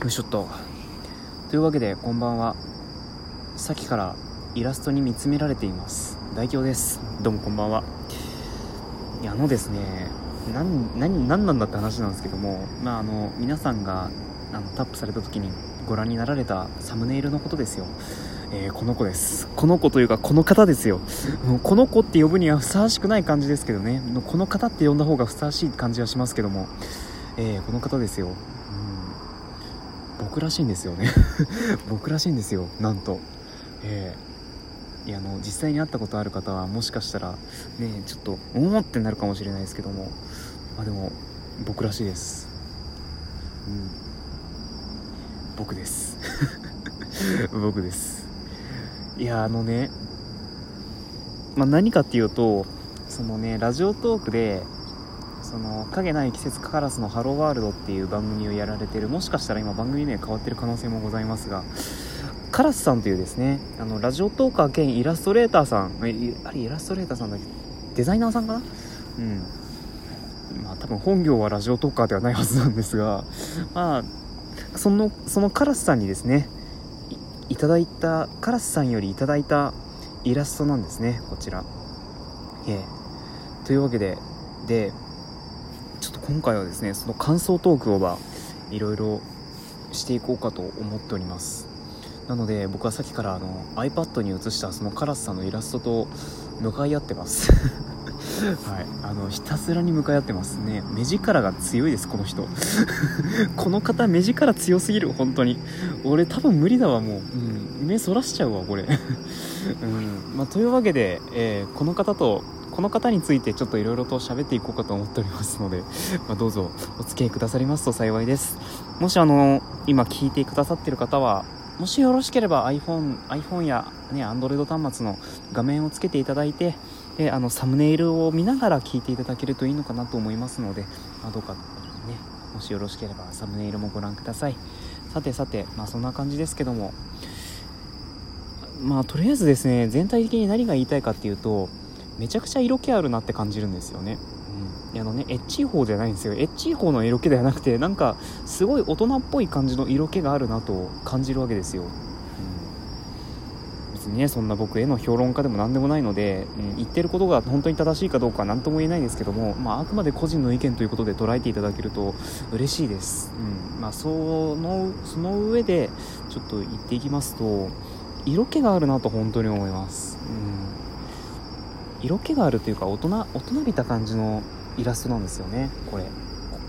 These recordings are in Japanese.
よいしょっと。というわけでこんばんは。さっきからイラストに見つめられています。大京です。どうもこんばんは。いやあのですね何何何なんだって話なんですけどもまああの皆さんがあのタップされた時にご覧になられたサムネイルのことですよ。えー、この子です。この子というかこの方ですよ。もうこの子って呼ぶにはふさわしくない感じですけどね。この方って呼んだ方がふさわしい感じはしますけども、えー、この方ですよ、うん、僕らしいんですよね。僕らしいんですよなんと。えー、いやあの実際に会ったことある方はもしかしたらねちょっとおおってなるかもしれないですけども。まあでも僕らしいです。うん。僕です。僕です。いやあのね、まあ、何かっていうとそのねラジオトークでその影ない季節カラスのハローワールドっていう番組をやられてる。もしかしたら今番組名変わってる可能性もございますがカラスさんというですねあのラジオトーカー兼イラストレーターさん。あれイラストレーターさんだけ？デザイナーさんかな？うん。まあ多分本業はラジオトーカーではないはずなんですがまあそのそのカラスさんにですねいただいたカラスさんよりいただいたイラストなんですねこちら。ええ。というわけでで今回はですねその感想トークをはいろいろしていこうかと思っております。なので僕はさっきからあの iPad に映したそのカラスさんのイラストと向かい合ってます。はい。あのひたすらに向かい合ってますね。目力が強いですこの人。この方目力強すぎる本当に。俺多分無理だわもう、うん、目そらしちゃうわこれ。うん。まあ、というわけで、えー、この方とこの方についてちょっといろいろと喋っていこうかと思っておりますので、まあ、どうぞお付き合いくださりますと幸いです。もしあの今聞いてくださってる方はもしよろしければ iPhone, iPhone や、ね、Android 端末の画面をつけていただいてであのサムネイルを見ながら聞いていただけるといいのかなと思いますので、まあ、どうかねもしよろしければサムネイルもご覧ください。さてさて、まあ、そんな感じですけども。まあとりあえずですね全体的に何が言いたいかっていうとめちゃくちゃ色気あるなって感じるんですよね。あのねエッチい方じゃないんですよ。エッチい方の色気ではなくてなんかすごい大人っぽい感じの色気があるなと感じるわけですよ、うん、別にねそんな僕への評論家でも何でもないので、うん、言ってることが本当に正しいかどうか何とも言えないですけども、まあ、あくまで個人の意見ということで捉えていただけると嬉しいです、うん。まあ、そのその上でちょっと言っていきますと色気があるなと本当に思います、うん、色気があるというか大人大人びた感じのイラストなんですよね。これ。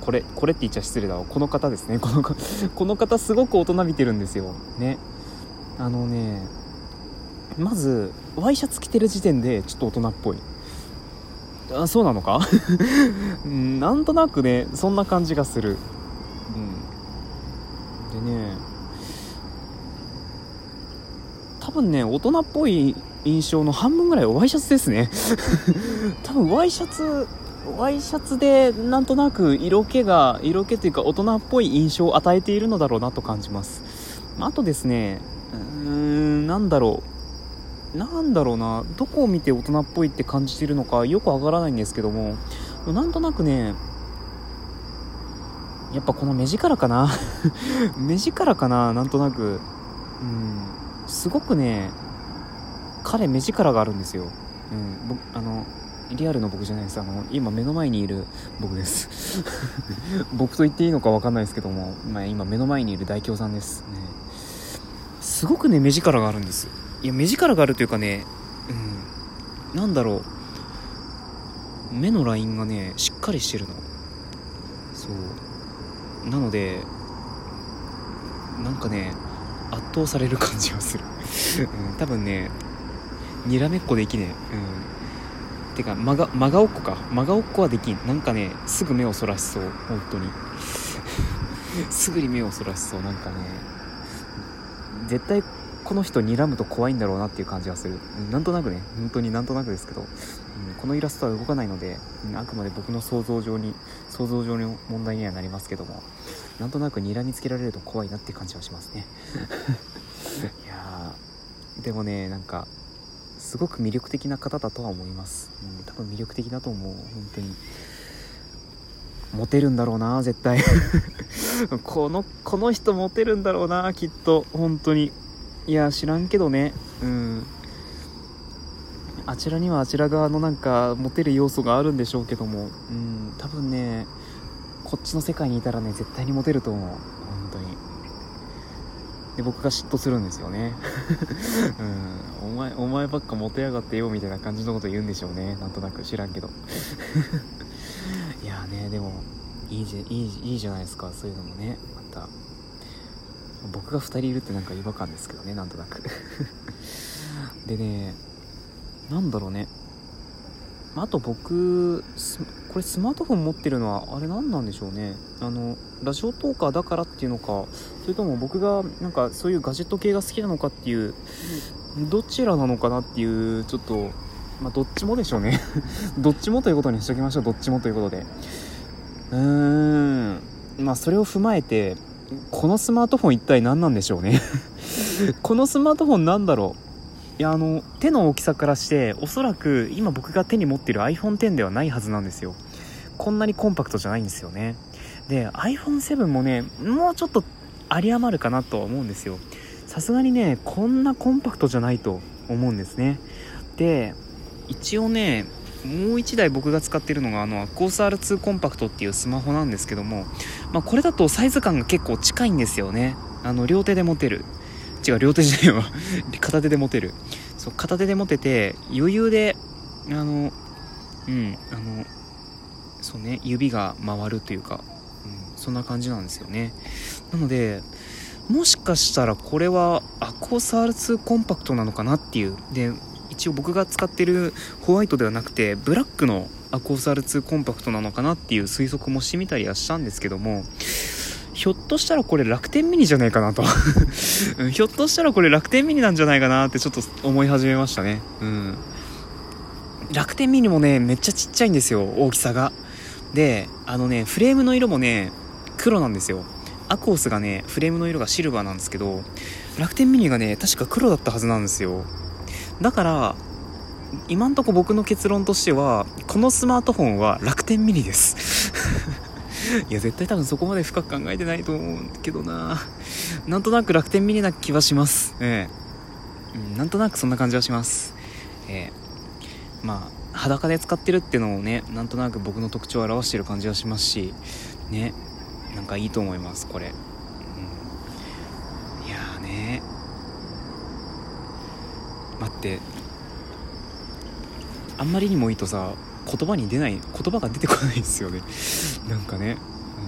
これこれって言っちゃ失礼だわ。この方ですね。このこの方すごく大人びてるんですよ。ね。あのねまずワイシャツ着てる時点でちょっと大人っぽい。あそうなのか？なんとなくねそんな感じがする。うん。でね多分ね大人っぽい印象の半分ぐらいワイシャツですね。多分ワイシャツワイシャツでなんとなく色気が色気というか大人っぽい印象を与えているのだろうなと感じます。あとですねうーんなんだろう。なんだろうな。どこを見て大人っぽいって感じているのかよくわからないんですけども。なんとなくねやっぱこの目力かな。目力かななんとなく。うんすごくね彼目力があるんですよ、うん、僕あのリアルの僕じゃないです。あの今目の前にいる僕です。僕と言っていいのか分かんないですけども、まあ、今目の前にいる大京さんです。ね。すごくね目力があるんです。いや目力があるというかねうんなんだろう。目のラインがねしっかりしてるの。そう。なのでなんかね圧倒される感じがする、うん、多分ねにらめっこできねえ、うん。てか真が真顔っこか。真顔っこはできん。なんかねすぐ目をそらしそう。本当に。すぐに目をそらしそう。なんかね絶対この人睨むと怖いんだろうなっていう感じがする。なんとなくね。本当になんとなくですけど、うん、このイラストは動かないので、うん、あくまで僕の想像上に想像上の問題にはなりますけども。なんとなく睨みつけられると怖いなっていう感じはしますね。いやでもねなんかすごく魅力的な方だとは思います、うん、多分魅力的だと思う。本当に。モテるんだろうな絶対。このこの人モテるんだろうなきっと。本当に。いや知らんけどね。うん。あちらにはあちら側のなんかモテる要素があるんでしょうけども。うん多分ねこっちの世界にいたらね絶対にモテると思う。で僕が嫉妬するんですよね。うん。お前お前ばっかモテやがってよみたいな感じのこと言うんでしょうね。なんとなく知らんけど。いやねでもいいじいいいいじゃないですか。そういうのもね。また僕が2人いるってなんか違和感ですけどね。なんとなく。でねなんだろうね。あと僕これスマートフォン持ってるのはあれ何なんでしょうね。あのラジオトーカーだからっていうのかそれとも僕がなんかそういうガジェット系が好きなのかっていうどちらなのかなっていうちょっとまあどっちもでしょうね。どっちもということにしときましょう。どっちもということで。うーん。まあそれを踏まえてこのスマートフォン一体何なんでしょうね。このスマートフォンなんだろう。いやあの手の大きさからしておそらく今僕が手に持ってる iPhone10 ではないはずなんですよ。こんなにコンパクトじゃないんですよね。で iPhone7 もねもうちょっと有り余るかなとは思うんですよ。さすがにねこんなコンパクトじゃないと思うんですね。で一応ねもう1台僕が使ってるのがあの AQUOS R2 コンパクトっていうスマホなんですけども、まあ、これだとサイズ感が結構近いんですよね。あの両手で持てる。違う両手じゃないわ 片手で持てる。そう片手で持てて余裕であのうんあのそうね指が回るというか、うん、そんな感じなんですよね。なのでもしかしたらこれはアコース R2 コンパクトなのかなっていう。で一応僕が使ってるホワイトではなくてブラックのアコース R2 コンパクトなのかなっていう推測もしてみたりはしたんですけどもひょっとしたらこれ楽天ミニじゃないかなと。ひょっとしたらこれ楽天ミニなんじゃないかなってちょっと思い始めましたね。うん。楽天ミニもねめっちゃちっちゃいんですよ大きさが。であのねフレームの色もね黒なんですよ。アコースがねフレームの色がシルバーなんですけど楽天ミニがね確か黒だったはずなんですよ。だから今んとこ僕の結論としてはこのスマートフォンは楽天ミニです。いや絶対多分そこまで深く考えてないと思うけどな。なんとなく楽天ミニな気はします。ええ。うん、なんとなくそんな感じはします。ええ。まあ裸で使ってるっていうのをねなんとなく僕の特徴を表してる感じはしますしねなんかいいと思いますこれ、うん、いやーね。待って。あんまりにもいいとさ言葉に出ない言葉が出てこないですよね。なんかね、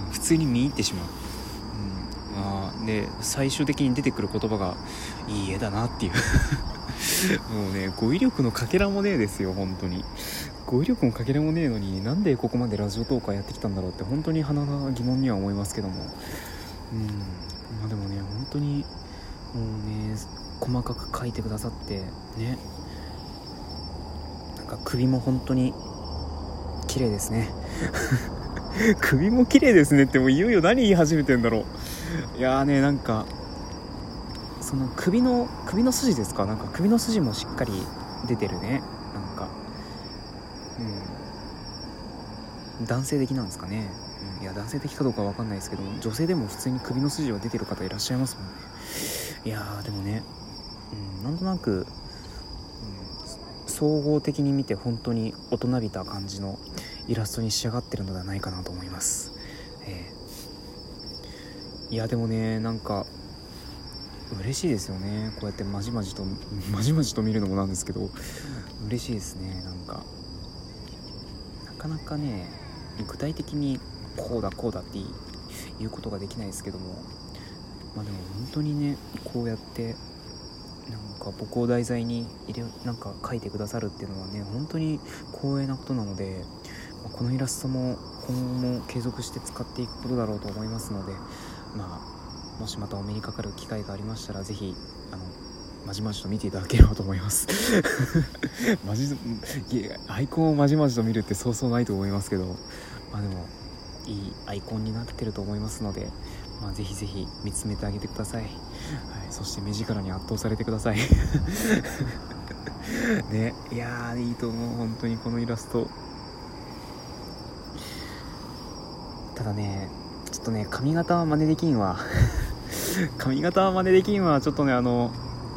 うん、普通に見入ってしまう、うん、あで最終的に出てくる言葉がいい絵だなっていう。もうね語彙力のかけらもねえですよ本当に。語彙力もかけらもねえのになんでここまでラジオトーカーやってきたんだろうって本当に鼻が疑問には思いますけども。うんまあでもね本当にもうね細かく書いてくださってね。なんか首も本当に綺麗ですね。首も綺麗ですねってもういよいよ何言い始めてんだろう。いやーねなんかその首の首の筋ですか？なんか首の筋もしっかり出てるね。なんかうん。男性的なんですかね、うん、いや男性的かどうかわかんないですけど女性でも普通に首の筋は出てる方いらっしゃいますもんね。いやーでもね、うん、なんとなく総合的に見て本当に大人びた感じのイラストに仕上がってるのではないかなと思います、えー、いやでもねなんか嬉しいですよね。こうやってまじまじとまじまじと見るのもなんですけど嬉しいですね。なんかなかなかね具体的にこうだこうだって言うことができないですけどもまあでも本当にねこうやってなんか僕を題材に入れなんか描いてくださるっていうのはね本当に光栄なことなので、このイラストも今後も継続して使っていくことだろうと思いますのでまあもしまたお目にかかる機会がありましたら是非あのまじまじと見ていただければと思います。まじアイコンをまじまじと見るってそうそうないと思いますけどまあでもいいアイコンになってると思いますのでまあ、ぜひぜひ見つめてあげてください、はい、そして目力に圧倒されてください。ねいやいいと思う。本当にこのイラスト。ただねちょっとね髪型は真似できんわ。髪型は真似できんわちょっとねあの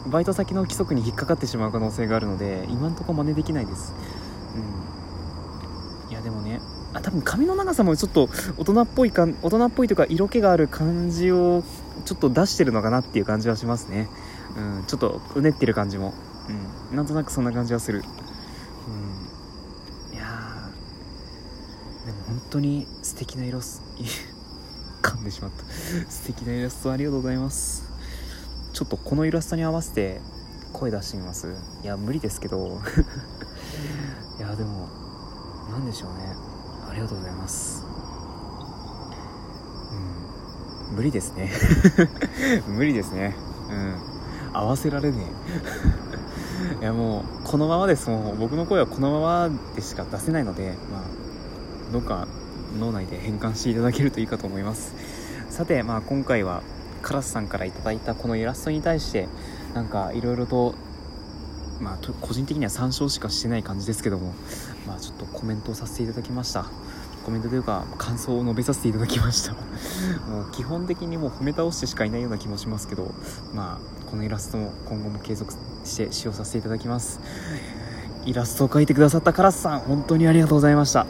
バイト先の規則に引っかかってしまう可能性があるので今んとこ真似できないです。うん。いやでもねあ多分髪の長さもちょっと大人っぽいか大人っぽいというか色気がある感じをちょっと出してるのかなっていう感じはしますね。うん。ちょっとうねってる感じも。うん。なんとなくそんな感じはする。うんいやーでも本当に素敵な色す噛んでしまった。素敵なイラストありがとうございます。ちょっとこのイラストに合わせて声出してみます？いや無理ですけど。いやでも何でしょうね。ありがとうございます。うん。無理ですね。無理ですね。うん。合わせられねえ。いやもうこのままです。もう僕の声はこのままでしか出せないのでまあどうか脳内で変換していただけるといいかと思います。さてまあ今回はカラスさんから頂いたこのイラストに対してなんかいろいろとまあ個人的には参照しかしてない感じですけどもまあちょっとコメントをさせていただきました。コメントというか感想を述べさせていただきました。もう基本的にもう褒め倒してしかいないような気もしますけどまあこのイラストも今後も継続して使用させていただきます。イラストを描いてくださったカラスさん本当にありがとうございました。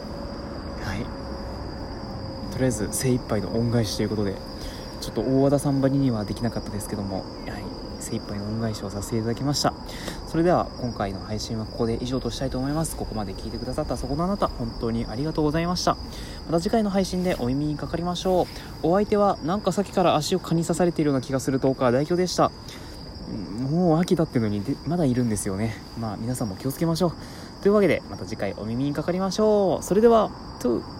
とりあえず精一杯の恩返しということでちょっと大和田さんばりにはできなかったですけども、はい、精一杯の恩返しをさせていただきました。それでは今回の配信はここで以上としたいと思います。ここまで聞いてくださったそこのあなた本当にありがとうございました。また次回の配信でお耳にかかりましょう。お相手はなんかさっきから足を蚊に刺されているような気がするトーカー代表でした。もう秋だってのにでまだいるんですよね。まあ皆さんも気をつけましょう。というわけでまた次回お耳にかかりましょう。それではトゥー。